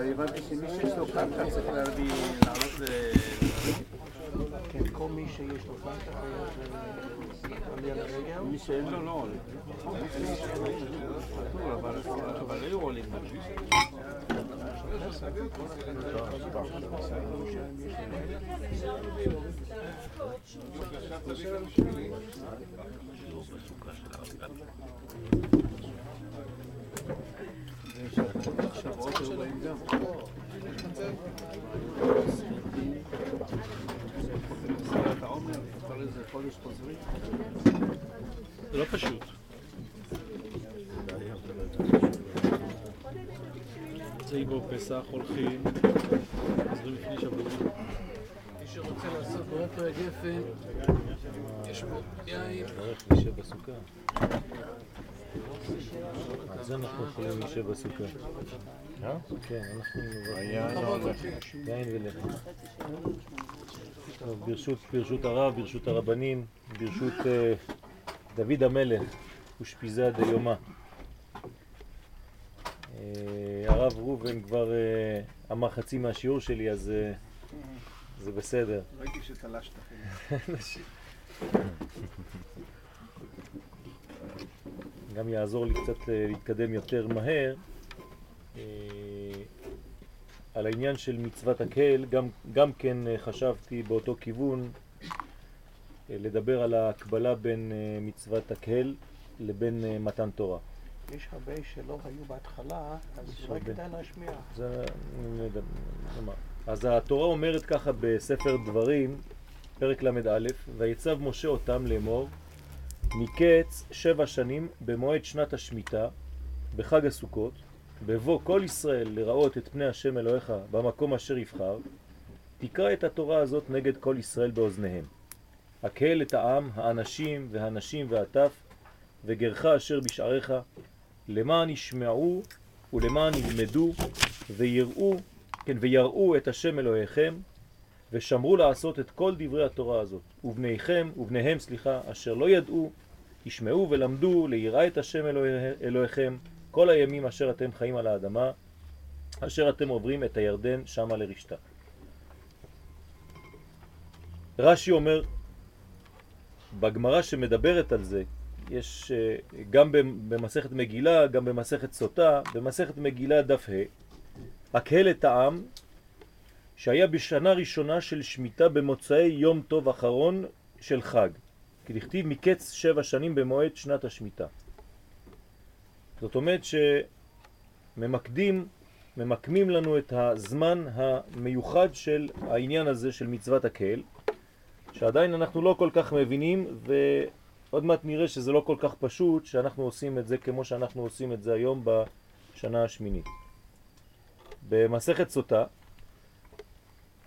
אבל הבנתי שמי שיש לו קרקע צריך להביא, לעלות ל... כן, כל מי שיש לו קרקע חייב אה, עלייה לרגל. מי שאין לו לא עולה. פטור, אבל- אבל היו עולים. שבועות היו זה לא פשוט. יוצאים בו פסח, הולכים, חוזרים לפני שבוע. מי שרוצה לעשות ברפו הגפן, יש פה יין. להישב בסוכה. על זה אנחנו יכולים להישב בסוכה. כן, אנחנו. יין ולחם. ברשות, ברשות הרב, ברשות הרבנים, ברשות דוד המלך ושפיזה דיומא. אה, הרב ראובן כבר אמר חצי מהשיעור שלי, אז זה בסדר. ראיתי שתלשת. גם יעזור לי קצת אה, להתקדם יותר מהר. אה, על העניין של מצוות הקהל, גם, גם כן אה, חשבתי באותו כיוון לדבר על ההקבלה בין מצוות הקהל לבין מתן תורה. יש הרבה שלא היו בהתחלה, אז אולי. כדאי להשמיע. זה, נאמר. אז התורה אומרת ככה בספר דברים, פרק ל"א, ויצב משה אותם לאמור, מקץ שבע שנים במועד שנת השמיטה, בחג הסוכות, בבוא כל ישראל לראות את פני השם אלוהיך במקום אשר יבחר, תקרא את התורה הזאת נגד כל ישראל באוזניהם. הקהל את העם, האנשים והנשים והטף, וגרך אשר בשעריך, למען ישמעו ולמען ילמדו ויראו, כן, ויראו את השם אלוהיכם, ושמרו לעשות את כל דברי התורה הזאת. ובניכם, ובניהם, סליחה, אשר לא ידעו, ישמעו ולמדו ליראה את השם אלוהי, אלוהיכם כל הימים אשר אתם חיים על האדמה, אשר אתם עוברים את הירדן שמה לרשתה. רש"י אומר, בגמרא שמדברת על זה, יש אה, גם במסכת מגילה, גם במסכת סוטה, במסכת מגילה דף ה', הקהל את העם שהיה בשנה ראשונה של שמיטה במוצאי יום טוב אחרון של חג, כי לכתיב מקץ שבע שנים במועד שנת השמיטה. זאת אומרת שממקדים, ממקמים לנו את הזמן המיוחד של העניין הזה של מצוות הקהל, שעדיין אנחנו לא כל כך מבינים ועוד מעט נראה שזה לא כל כך פשוט שאנחנו עושים את זה כמו שאנחנו עושים את זה היום בשנה השמינית. במסכת סוטה,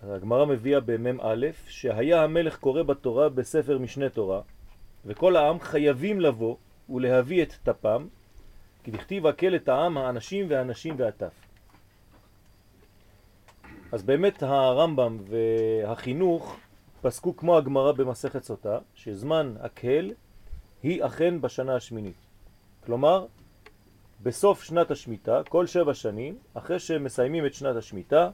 הגמרא מביאה במם א', שהיה המלך קורא בתורה בספר משנה תורה, וכל העם חייבים לבוא ולהביא את טפם, כי דכתיב הקל את העם, האנשים והנשים והטף. אז באמת הרמב"ם והחינוך פסקו כמו הגמרא במסכת סוטה, שזמן הקהל היא אכן בשנה השמינית. כלומר, בסוף שנת השמיטה, כל שבע שנים, אחרי שמסיימים את שנת השמיטה,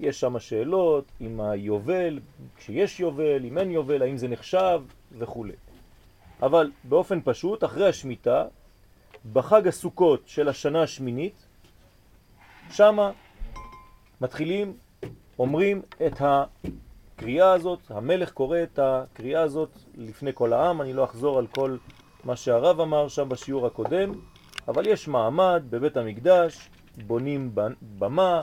יש שם שאלות עם היובל, כשיש יובל, אם אין יובל, האם זה נחשב וכו'. אבל באופן פשוט, אחרי השמיטה, בחג הסוכות של השנה השמינית, שמה מתחילים, אומרים את הקריאה הזאת, המלך קורא את הקריאה הזאת לפני כל העם, אני לא אחזור על כל מה שהרב אמר שם בשיעור הקודם, אבל יש מעמד בבית המקדש, בונים במה,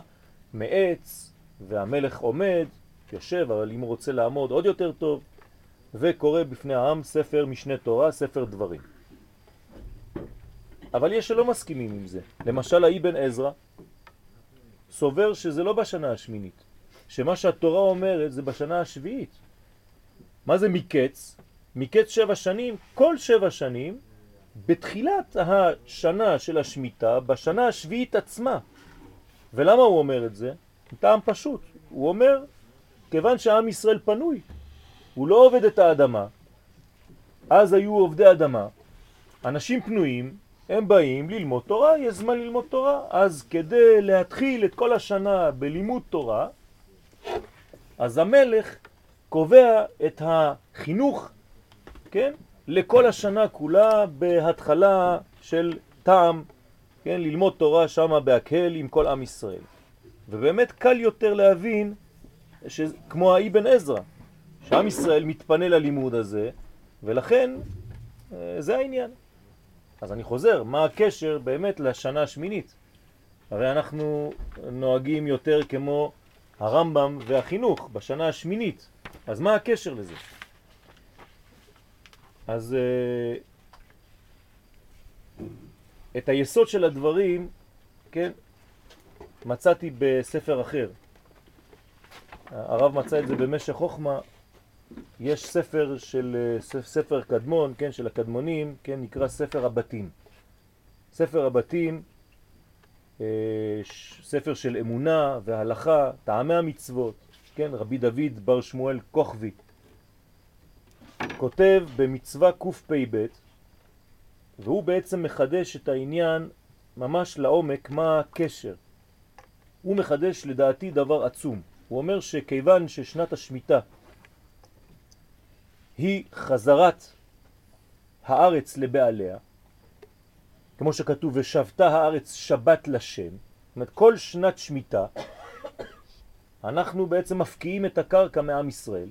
מעץ, והמלך עומד, יושב, אבל אם הוא רוצה לעמוד עוד יותר טוב, וקורא בפני העם ספר משנה תורה, ספר דברים. אבל יש שלא מסכימים עם זה. למשל האבן עזרא סובר שזה לא בשנה השמינית, שמה שהתורה אומרת זה בשנה השביעית. מה זה מקץ? מקץ שבע שנים, כל שבע שנים, בתחילת השנה של השמיטה, בשנה השביעית עצמה. ולמה הוא אומר את זה? טעם פשוט. הוא אומר, כיוון שעם ישראל פנוי, הוא לא עובד את האדמה, אז היו עובדי אדמה, אנשים פנויים, הם באים ללמוד תורה, יש זמן ללמוד תורה. אז כדי להתחיל את כל השנה בלימוד תורה, אז המלך קובע את החינוך, כן, לכל השנה כולה בהתחלה של טעם, כן, ללמוד תורה שמה בהקהל עם כל עם ישראל. ובאמת קל יותר להבין, כמו האבן עזרא, שעם ישראל מתפנה ללימוד הזה, ולכן אה, זה העניין. אז אני חוזר, מה הקשר באמת לשנה השמינית? הרי אנחנו נוהגים יותר כמו הרמב"ם והחינוך בשנה השמינית, אז מה הקשר לזה? אז אה, את היסוד של הדברים, כן, מצאתי בספר אחר. הרב מצא את זה במשך חוכמה. יש ספר של ספר קדמון, כן, של הקדמונים, כן, נקרא ספר הבתים. ספר הבתים, אה, ספר של אמונה והלכה, טעמי המצוות, כן, רבי דוד בר שמואל כוכבי, כותב במצווה קפ"ב, והוא בעצם מחדש את העניין ממש לעומק, מה הקשר. הוא מחדש לדעתי דבר עצום. הוא אומר שכיוון ששנת השמיטה היא חזרת הארץ לבעליה, כמו שכתוב, ושבתה הארץ שבת לשם, זאת אומרת, כל שנת שמיטה, אנחנו בעצם מפקיעים את הקרקע מעם ישראל.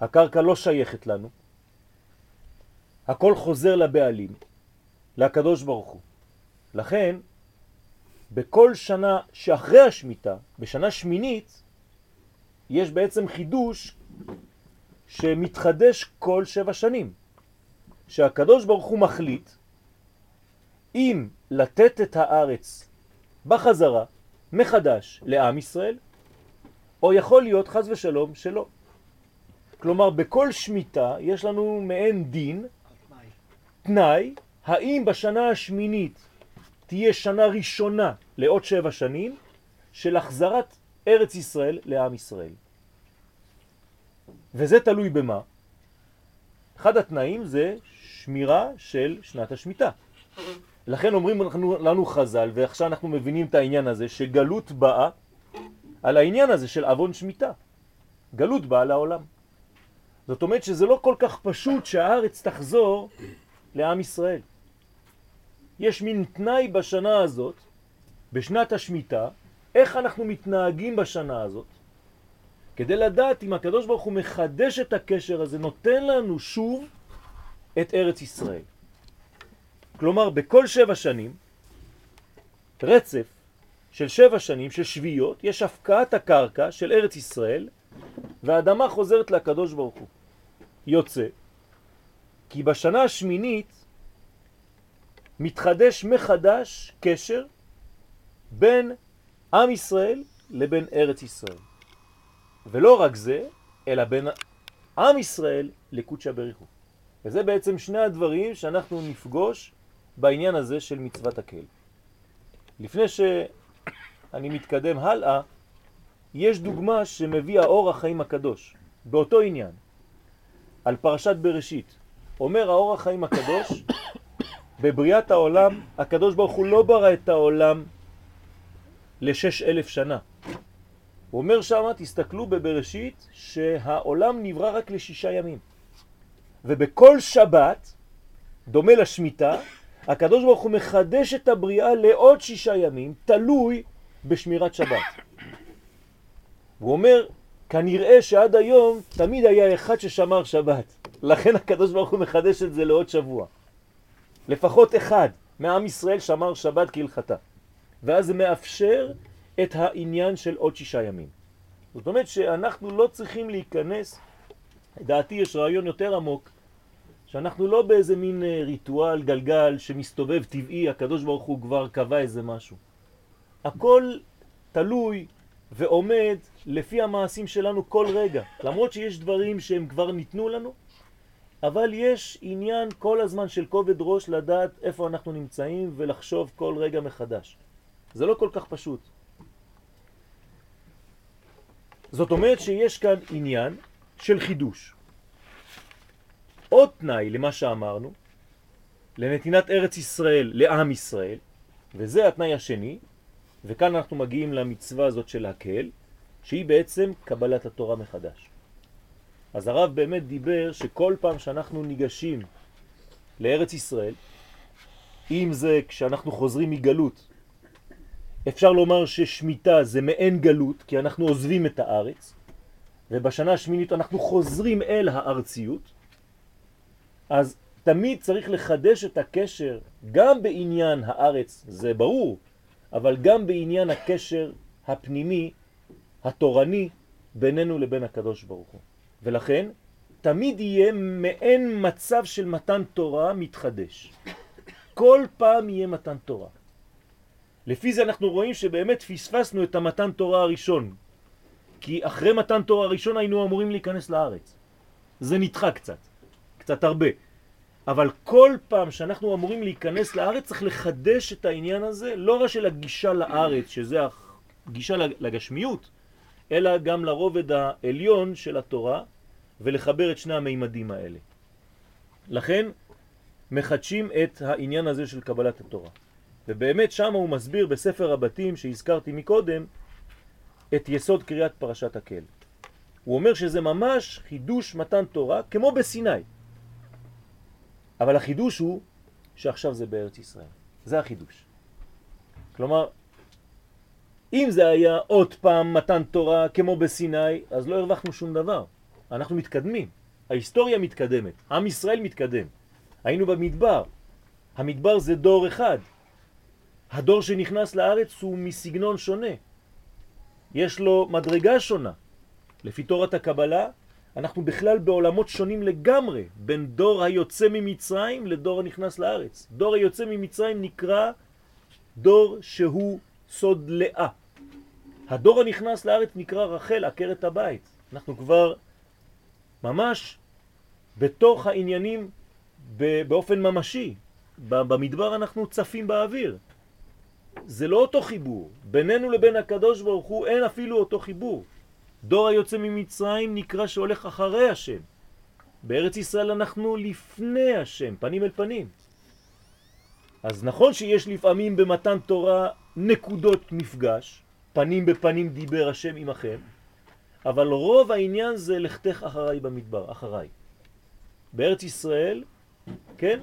הקרקע לא שייכת לנו. הכל חוזר לבעלים, לקדוש ברוך הוא. לכן, בכל שנה שאחרי השמיטה, בשנה שמינית, יש בעצם חידוש שמתחדש כל שבע שנים. שהקדוש ברוך הוא מחליט אם לתת את הארץ בחזרה, מחדש, לעם ישראל, או יכול להיות חז ושלום שלא. כלומר, בכל שמיטה יש לנו מעין דין, תנאי, האם בשנה השמינית תהיה שנה ראשונה לעוד שבע שנים של החזרת ארץ ישראל לעם ישראל. וזה תלוי במה? אחד התנאים זה שמירה של שנת השמיטה. לכן אומרים לנו, לנו חז"ל, ועכשיו אנחנו מבינים את העניין הזה, שגלות באה על העניין הזה של אבון שמיטה. גלות באה לעולם. זאת אומרת שזה לא כל כך פשוט שהארץ תחזור לעם ישראל. יש מין תנאי בשנה הזאת, בשנת השמיטה, איך אנחנו מתנהגים בשנה הזאת, כדי לדעת אם הקדוש ברוך הוא מחדש את הקשר הזה, נותן לנו שוב את ארץ ישראל. כלומר, בכל שבע שנים, רצף של שבע שנים, של שביעות, יש הפקעת הקרקע של ארץ ישראל, והאדמה חוזרת לקדוש ברוך הוא. יוצא, כי בשנה השמינית מתחדש מחדש קשר בין עם ישראל לבין ארץ ישראל. ולא רק זה, אלא בין עם ישראל לקודשא בריחו. וזה בעצם שני הדברים שאנחנו נפגוש בעניין הזה של מצוות הקהל. לפני שאני מתקדם הלאה, יש דוגמה שמביא האור החיים הקדוש, באותו עניין, על פרשת בראשית. אומר האור החיים הקדוש, בבריאת העולם, הקדוש ברוך הוא לא ברא את העולם לשש אלף שנה. הוא אומר שמה, תסתכלו בבראשית, שהעולם נברא רק לשישה ימים. ובכל שבת, דומה לשמיטה, הקדוש ברוך הוא מחדש את הבריאה לעוד שישה ימים, תלוי בשמירת שבת. הוא אומר, כנראה שעד היום תמיד היה אחד ששמר שבת. לכן הקדוש ברוך הוא מחדש את זה לעוד שבוע. לפחות אחד מעם ישראל שמר שבת כהלכתה. ואז זה מאפשר את העניין של עוד שישה ימים. זאת אומרת שאנחנו לא צריכים להיכנס, לדעתי יש רעיון יותר עמוק, שאנחנו לא באיזה מין אה, ריטואל גלגל שמסתובב טבעי, הקדוש ברוך הוא כבר קבע איזה משהו. הכל תלוי ועומד לפי המעשים שלנו כל רגע. למרות שיש דברים שהם כבר ניתנו לנו, אבל יש עניין כל הזמן של כובד ראש לדעת איפה אנחנו נמצאים ולחשוב כל רגע מחדש. זה לא כל כך פשוט. זאת אומרת שיש כאן עניין של חידוש. עוד תנאי למה שאמרנו, לנתינת ארץ ישראל לעם ישראל, וזה התנאי השני, וכאן אנחנו מגיעים למצווה הזאת של הקהל, שהיא בעצם קבלת התורה מחדש. אז הרב באמת דיבר שכל פעם שאנחנו ניגשים לארץ ישראל, אם זה כשאנחנו חוזרים מגלות, אפשר לומר ששמיטה זה מעין גלות, כי אנחנו עוזבים את הארץ, ובשנה השמינית אנחנו חוזרים אל הארציות, אז תמיד צריך לחדש את הקשר גם בעניין הארץ, זה ברור, אבל גם בעניין הקשר הפנימי, התורני, בינינו לבין הקדוש ברוך הוא. ולכן, תמיד יהיה מעין מצב של מתן תורה מתחדש. כל פעם יהיה מתן תורה. לפי זה אנחנו רואים שבאמת פספסנו את המתן תורה הראשון, כי אחרי מתן תורה הראשון היינו אמורים להיכנס לארץ. זה נדחה קצת, קצת הרבה. אבל כל פעם שאנחנו אמורים להיכנס לארץ צריך לחדש את העניין הזה, לא רק של הגישה לארץ, שזה הגישה לגשמיות, אלא גם לרובד העליון של התורה, ולחבר את שני המימדים האלה. לכן מחדשים את העניין הזה של קבלת התורה. ובאמת שם הוא מסביר בספר הבתים שהזכרתי מקודם את יסוד קריאת פרשת הקל. הוא אומר שזה ממש חידוש מתן תורה כמו בסיני. אבל החידוש הוא שעכשיו זה בארץ ישראל. זה החידוש. כלומר, אם זה היה עוד פעם מתן תורה כמו בסיני, אז לא הרווחנו שום דבר. אנחנו מתקדמים. ההיסטוריה מתקדמת. עם ישראל מתקדם. היינו במדבר. המדבר זה דור אחד. הדור שנכנס לארץ הוא מסגנון שונה. יש לו מדרגה שונה. לפי תורת הקבלה, אנחנו בכלל בעולמות שונים לגמרי, בין דור היוצא ממצרים לדור הנכנס לארץ. דור היוצא ממצרים נקרא דור שהוא סוד לאה. הדור הנכנס לארץ נקרא רחל, עקרת הבית. אנחנו כבר ממש בתוך העניינים באופן ממשי. במדבר אנחנו צפים באוויר. זה לא אותו חיבור. בינינו לבין הקדוש ברוך הוא אין אפילו אותו חיבור. דור היוצא ממצרים נקרא שהולך אחרי השם. בארץ ישראל אנחנו לפני השם, פנים אל פנים. אז נכון שיש לפעמים במתן תורה נקודות מפגש, פנים בפנים דיבר השם עמכם, אבל רוב העניין זה לכתך אחריי במדבר, אחריי. בארץ ישראל, כן,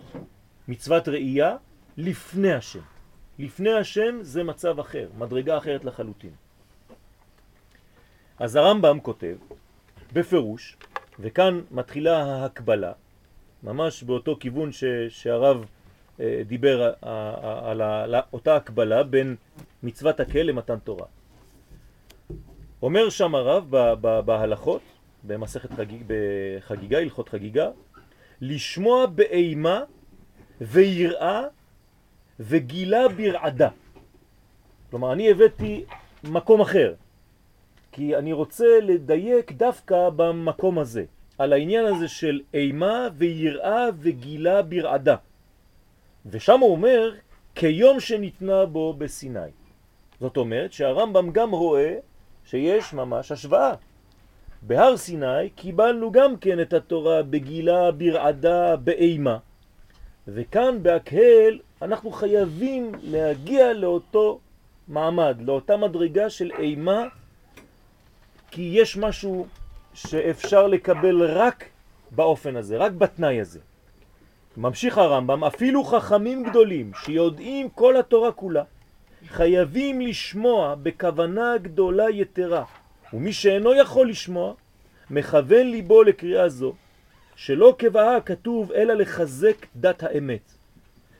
מצוות ראייה לפני השם. לפני השם זה מצב אחר, מדרגה אחרת לחלוטין. אז הרמב"ם כותב בפירוש, וכאן מתחילה ההקבלה, ממש באותו כיוון ש, שהרב אה, דיבר אה, אה, על, על אותה הקבלה בין מצוות הקל למתן תורה. אומר שם הרב בהלכות, במסכת חגיג, בחגיגה, הלכות חגיגה, לשמוע באימה ויראה וגילה ברעדה. כלומר, אני הבאתי מקום אחר, כי אני רוצה לדייק דווקא במקום הזה, על העניין הזה של אימה ויראה וגילה ברעדה. ושם הוא אומר, כיום שניתנה בו בסיני. זאת אומרת שהרמב"ם גם רואה שיש ממש השוואה. בהר סיני קיבלנו גם כן את התורה בגילה, ברעדה, באימה. וכאן בהקהל אנחנו חייבים להגיע לאותו מעמד, לאותה מדרגה של אימה, כי יש משהו שאפשר לקבל רק באופן הזה, רק בתנאי הזה. ממשיך הרמב"ם, אפילו חכמים גדולים שיודעים כל התורה כולה, חייבים לשמוע בכוונה גדולה יתרה, ומי שאינו יכול לשמוע, מכוון ליבו לקריאה זו, שלא כבאה כתוב אלא לחזק דת האמת,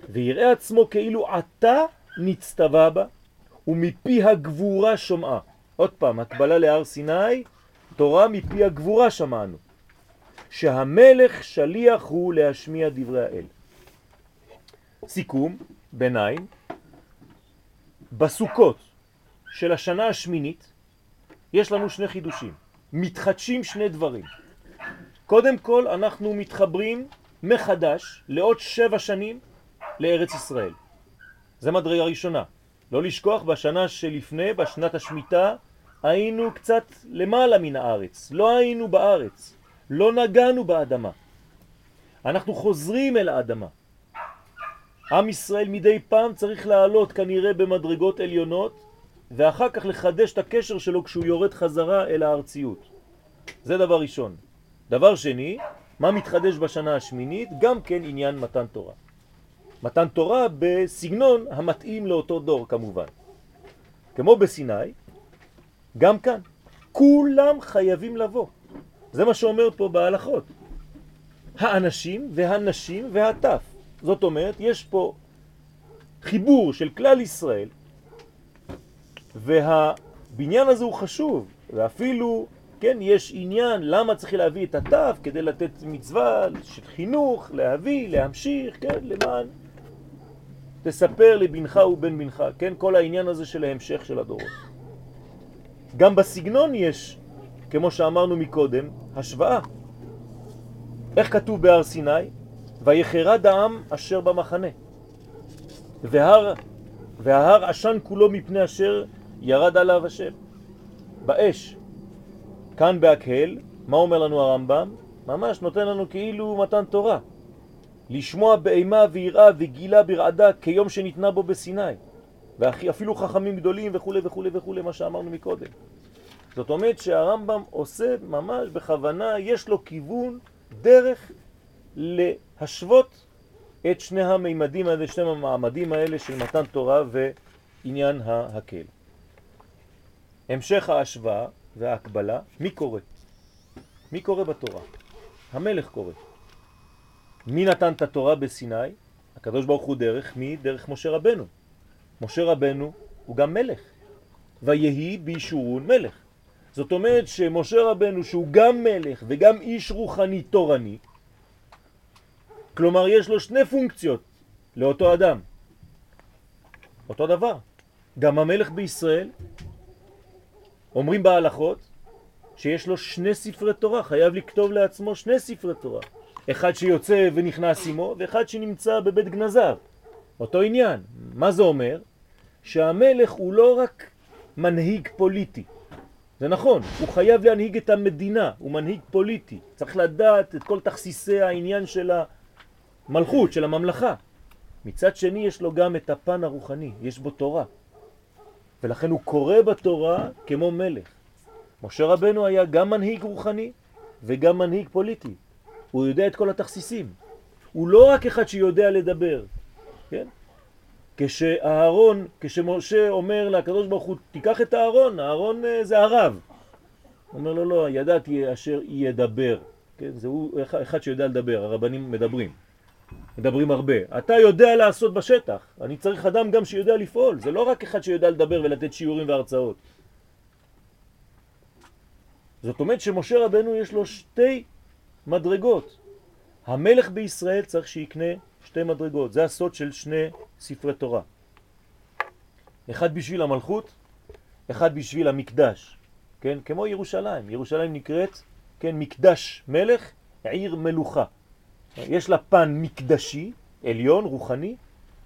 ויראה עצמו כאילו עתה נצטווה בה, ומפי הגבורה שומעה. עוד פעם, הקבלה להר סיני, תורה מפי הגבורה שמענו. שהמלך שליח הוא להשמיע דברי האל. סיכום, ביניים, בסוכות של השנה השמינית יש לנו שני חידושים. מתחדשים שני דברים. קודם כל אנחנו מתחברים מחדש לעוד שבע שנים לארץ ישראל. זה מדרגה ראשונה. לא לשכוח, בשנה שלפני, בשנת השמיטה, היינו קצת למעלה מן הארץ. לא היינו בארץ. לא נגענו באדמה. אנחנו חוזרים אל האדמה. עם ישראל מדי פעם צריך לעלות כנראה במדרגות עליונות ואחר כך לחדש את הקשר שלו כשהוא יורד חזרה אל הארציות. זה דבר ראשון. דבר שני, מה מתחדש בשנה השמינית? גם כן עניין מתן תורה. מתן תורה בסגנון המתאים לאותו דור כמובן. כמו בסיני, גם כאן. כולם חייבים לבוא. זה מה שאומר פה בהלכות. האנשים והנשים והטף. זאת אומרת, יש פה חיבור של כלל ישראל, והבניין הזה הוא חשוב, ואפילו, כן, יש עניין למה צריך להביא את הטף כדי לתת מצווה של חינוך, להביא, להמשיך, כן, למען תספר לבנך ובן בנך, כן, כל העניין הזה של ההמשך של הדורות. גם בסגנון יש, כמו שאמרנו מקודם, השוואה. איך כתוב בהר סיני? ויחרד העם אשר במחנה. והר, וההר עשן כולו מפני אשר ירד עליו השם. באש. כאן בהקהל, מה אומר לנו הרמב"ם? ממש נותן לנו כאילו מתן תורה. לשמוע באימה ויראה וגילה ברעדה כיום שניתנה בו בסיני. ואפילו חכמים גדולים וכו' וכו' וכו', מה שאמרנו מקודם. זאת אומרת שהרמב"ם עושה ממש בכוונה, יש לו כיוון, דרך להשוות את שני המימדים האלה, שני המעמדים האלה של מתן תורה ועניין ההקל. המשך ההשוואה וההקבלה, מי קורא? מי קורא בתורה? המלך קורא. מי נתן את התורה בסיני? הקדוש ברוך הוא דרך מי? דרך משה רבנו. משה רבנו הוא גם מלך. ויהי בישורון מלך. זאת אומרת שמשה רבנו שהוא גם מלך וגם איש רוחני תורני, כלומר יש לו שני פונקציות לאותו אדם. אותו דבר. גם המלך בישראל, אומרים בהלכות, שיש לו שני ספרי תורה, חייב לכתוב לעצמו שני ספרי תורה. אחד שיוצא ונכנס עמו, ואחד שנמצא בבית גנזיו. אותו עניין. מה זה אומר? שהמלך הוא לא רק מנהיג פוליטי. זה נכון, הוא חייב להנהיג את המדינה, הוא מנהיג פוליטי. צריך לדעת את כל תכסיסי העניין של המלכות, של הממלכה. מצד שני יש לו גם את הפן הרוחני, יש בו תורה. ולכן הוא קורא בתורה כמו מלך. משה רבנו היה גם מנהיג רוחני וגם מנהיג פוליטי. הוא יודע את כל התכסיסים. הוא לא רק אחד שיודע לדבר, כן? כשאהרון, כשמשה אומר לקדוש ברוך הוא, תיקח את האהרון, האהרון אה, זה הרב. הוא אומר לו, לא, ידעתי אשר ידבר. כן? זה הוא אחד שיודע לדבר, הרבנים מדברים. מדברים הרבה. אתה יודע לעשות בשטח, אני צריך אדם גם שיודע לפעול. זה לא רק אחד שיודע לדבר ולתת שיעורים והרצאות. זאת אומרת שמשה רבנו יש לו שתי מדרגות. המלך בישראל צריך שיקנה שתי מדרגות. זה הסוד של שני ספרי תורה. אחד בשביל המלכות, אחד בשביל המקדש. כן? כמו ירושלים. ירושלים נקראת, כן, מקדש מלך, עיר מלוכה. יש לה פן מקדשי, עליון, רוחני,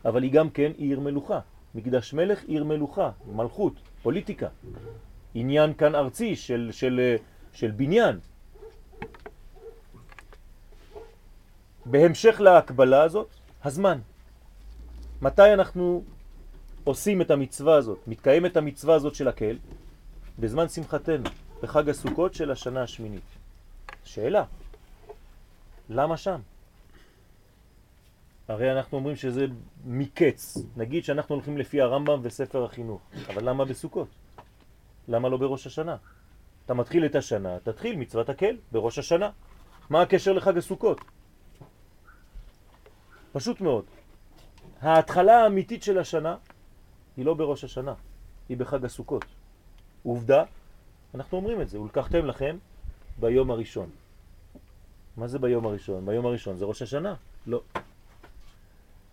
אבל היא גם כן עיר מלוכה. מקדש מלך, עיר מלוכה, מלכות, פוליטיקה. עניין כאן ארצי של, של, של בניין. בהמשך להקבלה הזאת, הזמן. מתי אנחנו עושים את המצווה הזאת, מתקיים את המצווה הזאת של הקהל? בזמן שמחתנו, בחג הסוכות של השנה השמינית. שאלה, למה שם? הרי אנחנו אומרים שזה מקץ. נגיד שאנחנו הולכים לפי הרמב"ם וספר החינוך, אבל למה בסוכות? למה לא בראש השנה? אתה מתחיל את השנה, תתחיל מצוות הקהל בראש השנה. מה הקשר לחג הסוכות? פשוט מאוד. ההתחלה האמיתית של השנה היא לא בראש השנה, היא בחג הסוכות. עובדה, אנחנו אומרים את זה, ולקחתם לכם ביום הראשון. מה זה ביום הראשון? ביום הראשון זה ראש השנה? לא.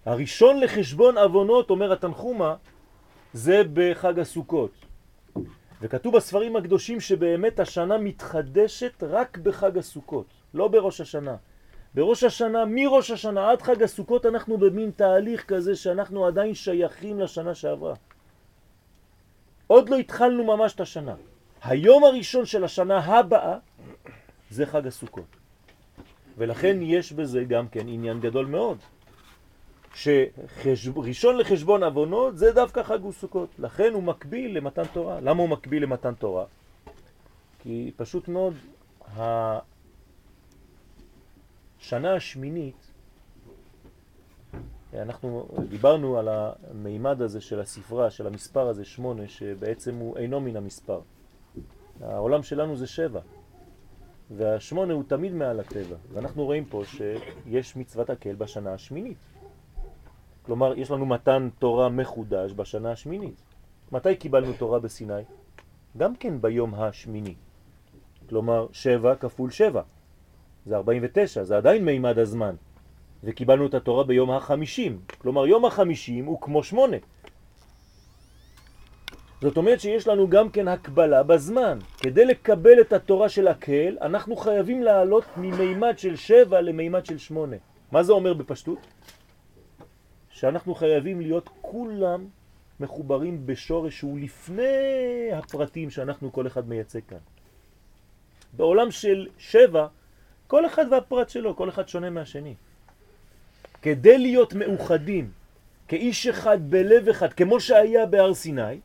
הראשון לחשבון אבונות, אומר התנחומה, זה בחג הסוכות. וכתוב בספרים הקדושים שבאמת השנה מתחדשת רק בחג הסוכות, לא בראש השנה. בראש השנה, מראש השנה עד חג הסוכות אנחנו במין תהליך כזה שאנחנו עדיין שייכים לשנה שעברה. עוד לא התחלנו ממש את השנה. היום הראשון של השנה הבאה זה חג הסוכות. ולכן יש בזה גם כן עניין גדול מאוד. שראשון לחשבון עוונות זה דווקא חג וסוכות, לכן הוא מקביל למתן תורה. למה הוא מקביל למתן תורה? כי פשוט מאוד, השנה השמינית, אנחנו דיברנו על המימד הזה של הספרה, של המספר הזה, שמונה, שבעצם הוא אינו מן המספר. העולם שלנו זה שבע, והשמונה הוא תמיד מעל הטבע, ואנחנו רואים פה שיש מצוות הקל בשנה השמינית. כלומר, יש לנו מתן תורה מחודש בשנה השמינית. מתי קיבלנו תורה בסיני? גם כן ביום השמיני. כלומר, שבע כפול שבע. זה 49, זה עדיין מימד הזמן. וקיבלנו את התורה ביום החמישים. כלומר, יום החמישים הוא כמו שמונה. זאת אומרת שיש לנו גם כן הקבלה בזמן. כדי לקבל את התורה של הקהל, אנחנו חייבים לעלות ממימד של שבע למימד של שמונה. מה זה אומר בפשטות? שאנחנו חייבים להיות כולם מחוברים בשורש שהוא לפני הפרטים שאנחנו כל אחד מייצג כאן. בעולם של שבע, כל אחד והפרט שלו, כל אחד שונה מהשני. כדי להיות מאוחדים כאיש אחד בלב אחד, כמו שהיה בהר סיני,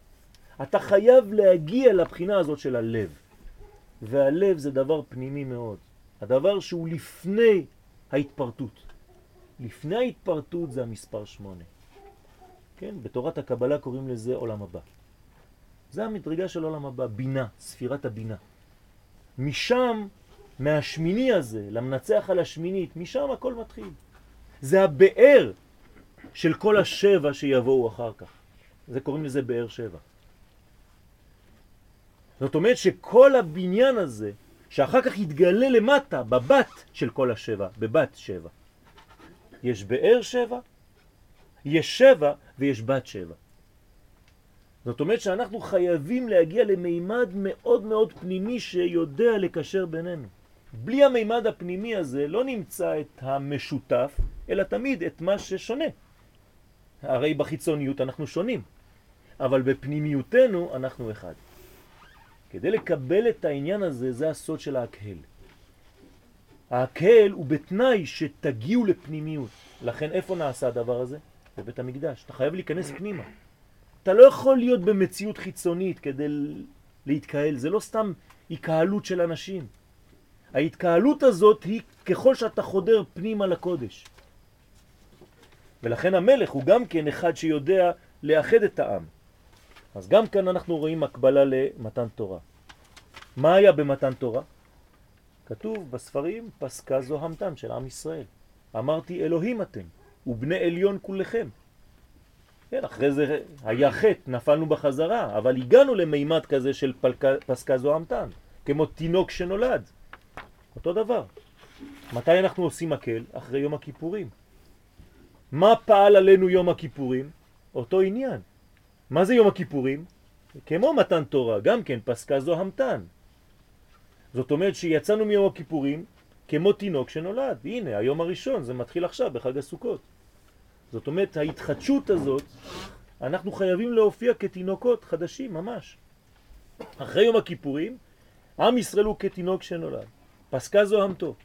אתה חייב להגיע לבחינה הזאת של הלב. והלב זה דבר פנימי מאוד. הדבר שהוא לפני ההתפרטות. לפני ההתפרטות זה המספר שמונה. כן, בתורת הקבלה קוראים לזה עולם הבא. זה המדרגה של עולם הבא, בינה, ספירת הבינה. משם, מהשמיני הזה, למנצח על השמינית, משם הכל מתחיל. זה הבאר של כל השבע שיבואו אחר כך. זה קוראים לזה באר שבע. זאת אומרת שכל הבניין הזה, שאחר כך יתגלה למטה, בבת של כל השבע, בבת שבע. יש באר שבע, יש שבע ויש בת שבע. זאת אומרת שאנחנו חייבים להגיע למימד מאוד מאוד פנימי שיודע לקשר בינינו. בלי המימד הפנימי הזה לא נמצא את המשותף, אלא תמיד את מה ששונה. הרי בחיצוניות אנחנו שונים, אבל בפנימיותנו אנחנו אחד. כדי לקבל את העניין הזה, זה הסוד של ההקהל. ההקהל הוא בתנאי שתגיעו לפנימיות. לכן איפה נעשה הדבר הזה? בבית המקדש. אתה חייב להיכנס פנימה. אתה לא יכול להיות במציאות חיצונית כדי להתקהל, זה לא סתם התקהלות של אנשים. ההתקהלות הזאת היא ככל שאתה חודר פנימה לקודש. ולכן המלך הוא גם כן אחד שיודע לאחד את העם. אז גם כאן אנחנו רואים הקבלה למתן תורה. מה היה במתן תורה? כתוב בספרים פסקה זוהמתם של עם ישראל. אמרתי אלוהים אתם, ובני עליון כולכם. כן, אחרי זה היה חטא, נפלנו בחזרה, אבל הגענו למימד כזה של פלקה, פסקה זוהמתן, כמו תינוק שנולד. אותו דבר. מתי אנחנו עושים מקל? אחרי יום הכיפורים. מה פעל עלינו יום הכיפורים? אותו עניין. מה זה יום הכיפורים? כמו מתן תורה, גם כן פסקה זוהמתן. זאת אומרת שיצאנו מיום הכיפורים כמו תינוק שנולד. הנה, היום הראשון, זה מתחיל עכשיו בחג הסוכות. זאת אומרת, ההתחדשות הזאת, אנחנו חייבים להופיע כתינוקות חדשים ממש. אחרי יום הכיפורים, עם ישראל הוא כתינוק שנולד. פסקה זוהמתו.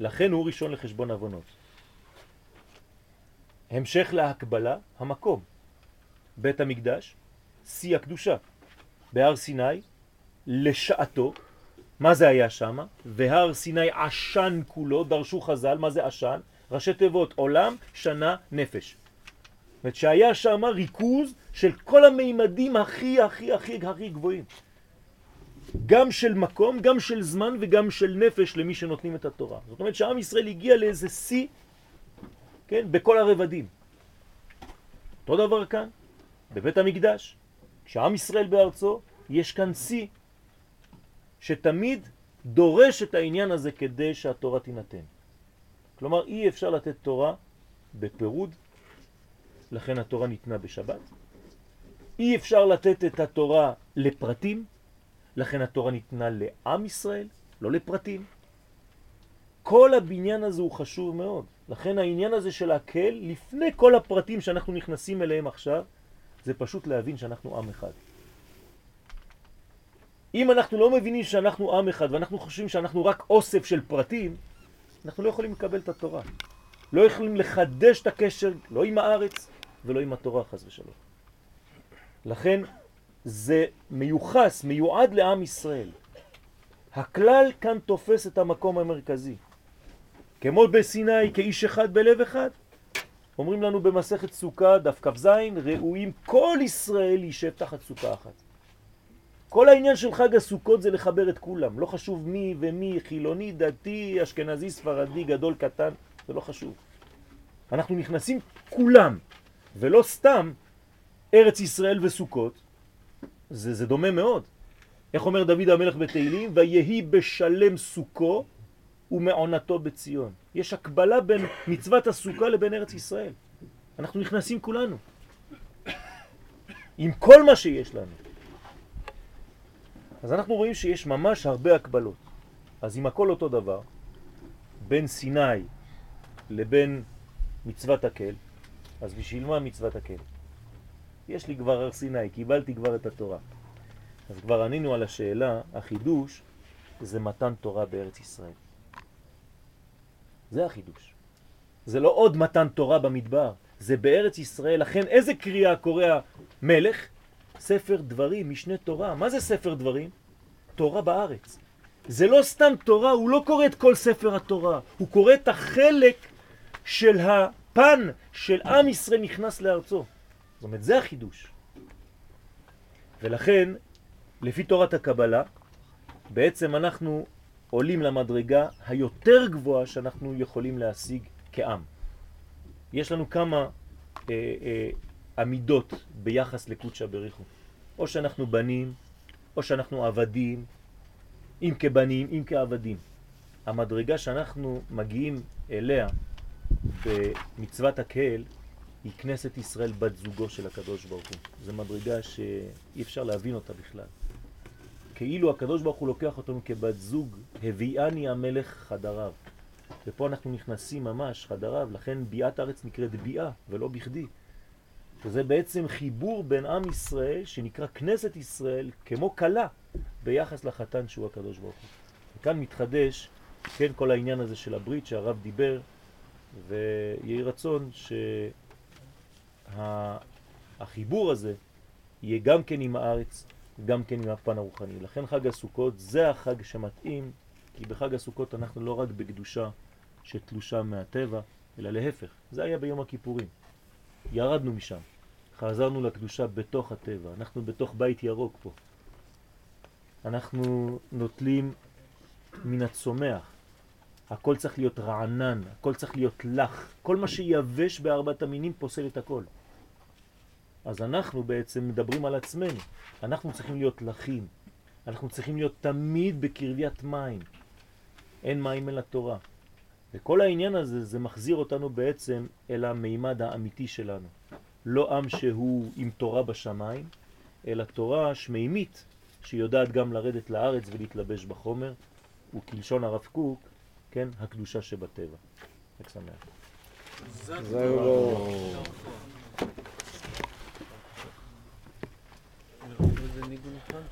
לכן הוא ראשון לחשבון אבונות. המשך להקבלה, המקום. בית המקדש, שיא הקדושה. בהר סיני, לשעתו, מה זה היה שם? והר סיני עשן כולו, דרשו חז"ל, מה זה עשן? ראשי תיבות עולם, שנה, נפש. זאת אומרת שהיה שם ריכוז של כל המימדים הכי הכי הכי הכי גבוהים. גם של מקום, גם של זמן וגם של נפש למי שנותנים את התורה. זאת אומרת שעם ישראל הגיע לאיזה שיא, כן, בכל הרבדים. אותו דבר כאן, בבית המקדש, כשעם ישראל בארצו, יש כאן שיא שתמיד דורש את העניין הזה כדי שהתורה תינתן. כלומר, אי אפשר לתת תורה בפירוד, לכן התורה ניתנה בשבת. אי אפשר לתת את התורה לפרטים, לכן התורה ניתנה לעם ישראל, לא לפרטים. כל הבניין הזה הוא חשוב מאוד. לכן העניין הזה של הקל, לפני כל הפרטים שאנחנו נכנסים אליהם עכשיו, זה פשוט להבין שאנחנו עם אחד. אם אנחנו לא מבינים שאנחנו עם אחד ואנחנו חושבים שאנחנו רק אוסף של פרטים, אנחנו לא יכולים לקבל את התורה. לא יכולים לחדש את הקשר לא עם הארץ ולא עם התורה חס ושלום. לכן זה מיוחס, מיועד לעם ישראל. הכלל כאן תופס את המקום המרכזי. כמו בסיני, כאיש אחד בלב אחד. אומרים לנו במסכת סוכה, דף כ"ז, ראויים כל ישראל יישב תחת סוכה אחת. כל העניין של חג הסוכות זה לחבר את כולם, לא חשוב מי ומי, חילוני, דתי, אשכנזי, ספרדי, גדול, קטן, זה לא חשוב. אנחנו נכנסים כולם, ולא סתם ארץ ישראל וסוכות, זה, זה דומה מאוד. איך אומר דוד המלך בתהילים? ויהי בשלם סוכו ומעונתו בציון. יש הקבלה בין מצוות הסוכה לבין ארץ ישראל. אנחנו נכנסים כולנו. עם כל מה שיש לנו. אז אנחנו רואים שיש ממש הרבה הקבלות. אז אם הכל אותו דבר, בין סיני לבין מצוות הקל, אז בשביל מה מצוות הקל? יש לי כבר הר סיני, קיבלתי כבר את התורה. אז כבר ענינו על השאלה, החידוש זה מתן תורה בארץ ישראל. זה החידוש. זה לא עוד מתן תורה במדבר, זה בארץ ישראל. לכן איזה קריאה קורא המלך? ספר דברים, משנה תורה. מה זה ספר דברים? תורה בארץ. זה לא סתם תורה, הוא לא קורא את כל ספר התורה, הוא קורא את החלק של הפן של עם ישראל נכנס לארצו. זאת אומרת, זה החידוש. ולכן, לפי תורת הקבלה, בעצם אנחנו עולים למדרגה היותר גבוהה שאנחנו יכולים להשיג כעם. יש לנו כמה אה, אה, עמידות ביחס לקודשא בריחו. או שאנחנו בנים, או שאנחנו עבדים, אם כבנים, אם כעבדים. המדרגה שאנחנו מגיעים אליה במצוות הקהל היא כנסת ישראל בת זוגו של הקדוש ברוך הוא. זו מדרגה שאי אפשר להבין אותה בכלל. כאילו הקדוש ברוך הוא לוקח אותנו כבת זוג, הביאני המלך חדריו. ופה אנחנו נכנסים ממש חדריו, לכן ביאת הארץ נקראת ביאה, ולא בכדי. וזה בעצם חיבור בין עם ישראל, שנקרא כנסת ישראל, כמו קלה, ביחס לחתן שהוא הקדוש ברוך הוא. וכאן מתחדש, כן, כל העניין הזה של הברית שהרב דיבר, ויהי רצון שהחיבור הזה יהיה גם כן עם הארץ, גם כן עם הפן הרוחני. לכן חג הסוכות זה החג שמתאים, כי בחג הסוכות אנחנו לא רק בקדושה שתלושה מהטבע, אלא להפך. זה היה ביום הכיפורים. ירדנו משם, חזרנו לקדושה בתוך הטבע, אנחנו בתוך בית ירוק פה. אנחנו נוטלים מן הצומח. הכל צריך להיות רענן, הכל צריך להיות לח. כל מה שיבש בארבעת המינים פוסל את הכל. אז אנחנו בעצם מדברים על עצמנו. אנחנו צריכים להיות לחים. אנחנו צריכים להיות תמיד בקרביית מים. אין מים אל התורה. וכל העניין הזה, זה מחזיר אותנו בעצם אל המימד האמיתי שלנו. לא עם שהוא עם תורה בשמיים, אלא תורה שמימית, שיודעת גם לרדת לארץ ולהתלבש בחומר, וכלשון הרב קוק, כן, הקדושה שבטבע. חג שמח. זהו. זה ניגון אחד?